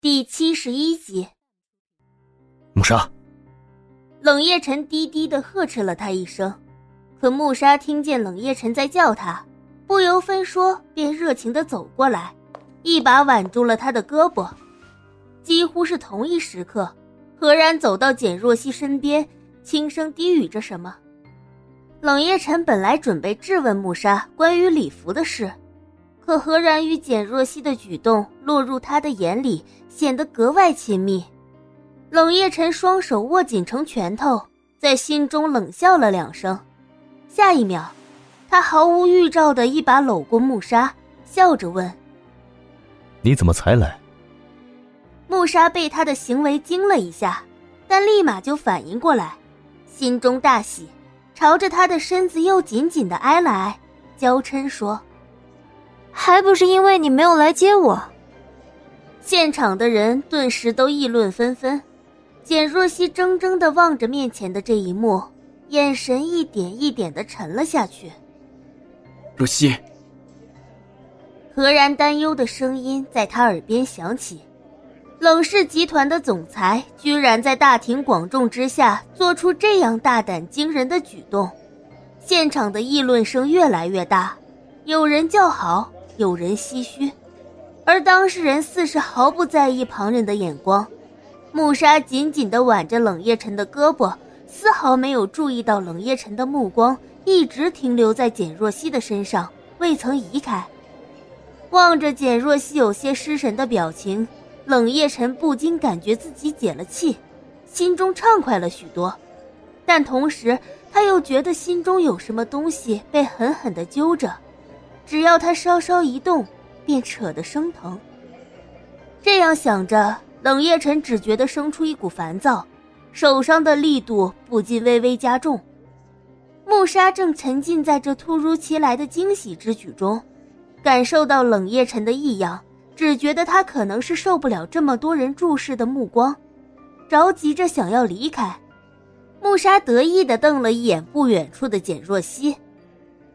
第七十一集，木沙。冷夜晨低低的呵斥了他一声，可木沙听见冷夜晨在叫他，不由分说便热情的走过来，一把挽住了他的胳膊。几乎是同一时刻，何然走到简若曦身边，轻声低语着什么。冷夜晨本来准备质问木沙关于礼服的事。可何然与简若曦的举动落入他的眼里，显得格外亲密。冷夜晨双手握紧成拳头，在心中冷笑了两声。下一秒，他毫无预兆的一把搂过木沙，笑着问：“你怎么才来？”木沙被他的行为惊了一下，但立马就反应过来，心中大喜，朝着他的身子又紧紧的挨了挨，娇嗔说。还不是因为你没有来接我。现场的人顿时都议论纷纷。简若曦怔怔的望着面前的这一幕，眼神一点一点的沉了下去。若曦，何然担忧的声音在他耳边响起。冷氏集团的总裁居然在大庭广众之下做出这样大胆惊人的举动，现场的议论声越来越大，有人叫好。有人唏嘘，而当事人似是毫不在意旁人的眼光。穆沙紧紧地挽着冷夜晨的胳膊，丝毫没有注意到冷夜晨的目光一直停留在简若曦的身上，未曾移开。望着简若曦有些失神的表情，冷夜晨不禁感觉自己解了气，心中畅快了许多。但同时，他又觉得心中有什么东西被狠狠地揪着。只要他稍稍一动，便扯得生疼。这样想着，冷夜晨只觉得生出一股烦躁，手上的力度不禁微微加重。穆沙正沉浸在这突如其来的惊喜之举中，感受到冷夜晨的异样，只觉得他可能是受不了这么多人注视的目光，着急着想要离开。穆沙得意地瞪了一眼不远处的简若曦。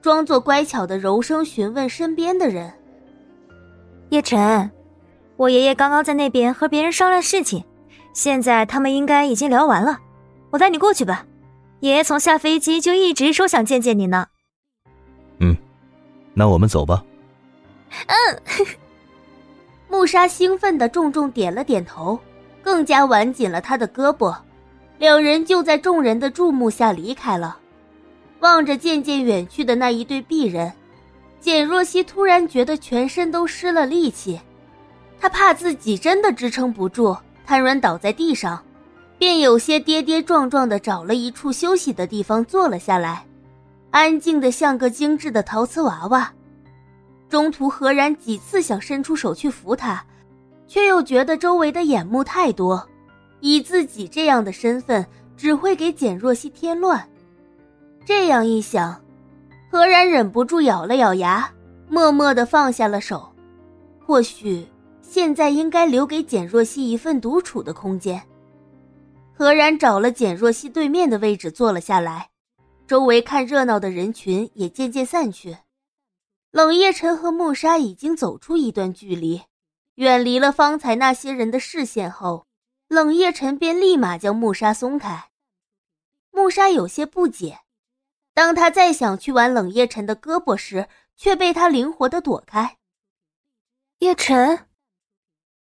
装作乖巧的柔声询问身边的人：“叶晨，我爷爷刚刚在那边和别人商量事情，现在他们应该已经聊完了，我带你过去吧。爷爷从下飞机就一直说想见见你呢。”“嗯，那我们走吧。”“嗯。”穆沙兴奋的重重点了点头，更加挽紧了他的胳膊，两人就在众人的注目下离开了。望着渐渐远去的那一对璧人，简若曦突然觉得全身都失了力气，她怕自己真的支撑不住，瘫软倒在地上，便有些跌跌撞撞的找了一处休息的地方坐了下来，安静的像个精致的陶瓷娃娃。中途何然几次想伸出手去扶她，却又觉得周围的眼目太多，以自己这样的身份，只会给简若曦添乱。这样一想，何然忍不住咬了咬牙，默默的放下了手。或许现在应该留给简若曦一份独处的空间。何然找了简若曦对面的位置坐了下来，周围看热闹的人群也渐渐散去。冷夜晨和慕沙已经走出一段距离，远离了方才那些人的视线后，冷夜晨便立马将慕沙松开。慕沙有些不解。当他再想去挽冷夜晨的胳膊时，却被他灵活的躲开。叶晨，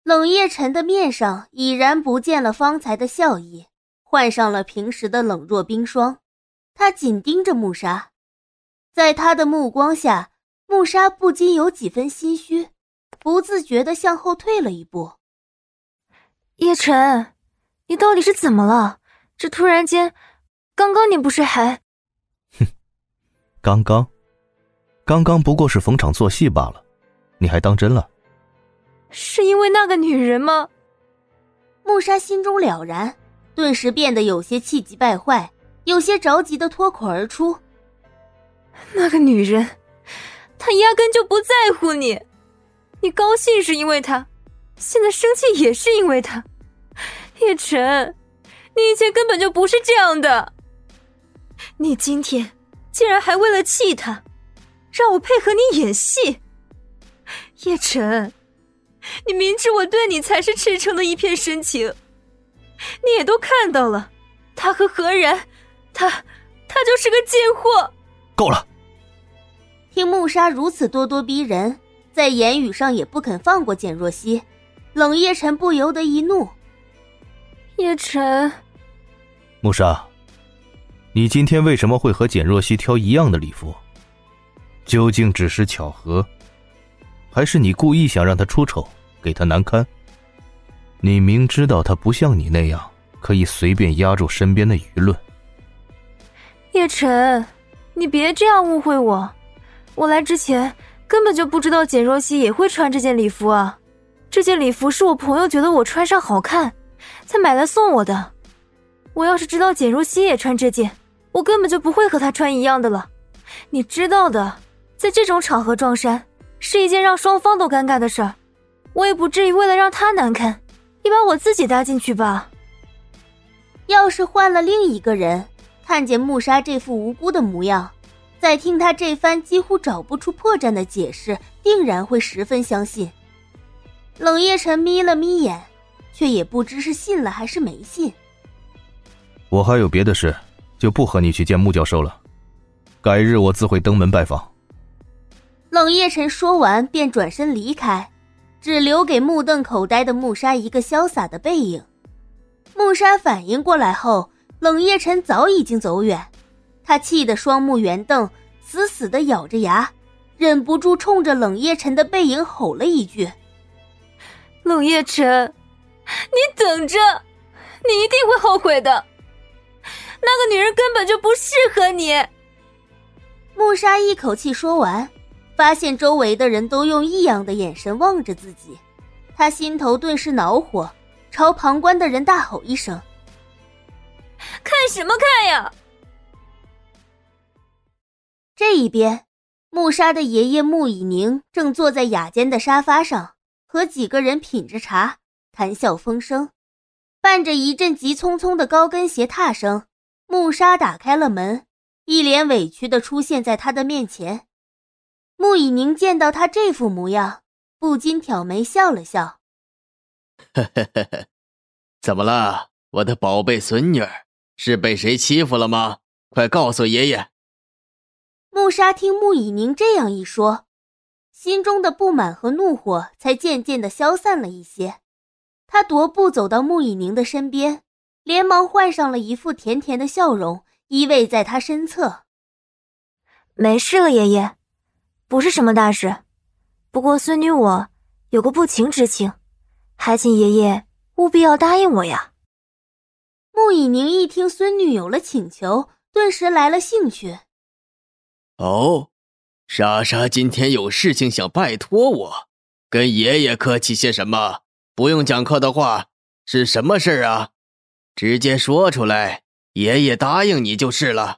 冷夜晨的面上已然不见了方才的笑意，换上了平时的冷若冰霜。他紧盯着穆沙，在他的目光下，穆沙不禁有几分心虚，不自觉的向后退了一步。叶晨，你到底是怎么了？这突然间，刚刚你不是还……刚刚，刚刚不过是逢场作戏罢了，你还当真了？是因为那个女人吗？穆沙心中了然，顿时变得有些气急败坏，有些着急的脱口而出：“那个女人，她压根就不在乎你，你高兴是因为她，现在生气也是因为她。叶晨，你以前根本就不是这样的，你今天。”竟然还为了气他，让我配合你演戏，叶晨，你明知我对你才是赤诚的一片深情，你也都看到了，他和何然，他他就是个贱货。够了！听穆沙如此咄咄逼人，在言语上也不肯放过简若曦，冷夜晨不由得一怒。叶晨，穆沙，你今天为什么会和简若曦挑一样的礼服？究竟只是巧合，还是你故意想让她出丑，给她难堪？你明知道她不像你那样可以随便压住身边的舆论。叶晨，你别这样误会我，我来之前根本就不知道简若曦也会穿这件礼服啊！这件礼服是我朋友觉得我穿上好看。才买来送我的。我要是知道简若曦也穿这件，我根本就不会和他穿一样的了。你知道的，在这种场合撞衫是一件让双方都尴尬的事儿。我也不至于为了让他难堪，也把我自己搭进去吧。要是换了另一个人，看见穆莎这副无辜的模样，再听他这番几乎找不出破绽的解释，定然会十分相信。冷夜晨眯了眯眼。却也不知是信了还是没信。我还有别的事，就不和你去见穆教授了。改日我自会登门拜访。冷夜晨说完便转身离开，只留给目瞪口呆的穆莎一个潇洒的背影。穆莎反应过来后，冷夜晨早已经走远，他气得双目圆瞪，死死的咬着牙，忍不住冲着冷夜晨的背影吼了一句：“冷夜晨。”你等着，你一定会后悔的。那个女人根本就不适合你。穆沙一口气说完，发现周围的人都用异样的眼神望着自己，他心头顿时恼火，朝旁观的人大吼一声：“看什么看呀！”这一边，穆沙的爷爷穆以宁正坐在雅间的沙发上，和几个人品着茶。谈笑风生，伴着一阵急匆匆的高跟鞋踏声，穆沙打开了门，一脸委屈的出现在他的面前。穆以宁见到他这副模样，不禁挑眉笑了笑：“呵呵呵呵，怎么了，我的宝贝孙女？是被谁欺负了吗？快告诉爷爷。”穆沙听穆以宁这样一说，心中的不满和怒火才渐渐的消散了一些。他踱步走到穆以宁的身边，连忙换上了一副甜甜的笑容，依偎在他身侧。没事了，爷爷，不是什么大事。不过孙女我有个不情之请，还请爷爷务必要答应我呀。穆以宁一听孙女有了请求，顿时来了兴趣。哦，莎莎今天有事情想拜托我，跟爷爷客气些什么？不用讲客的话，是什么事儿啊？直接说出来，爷爷答应你就是了。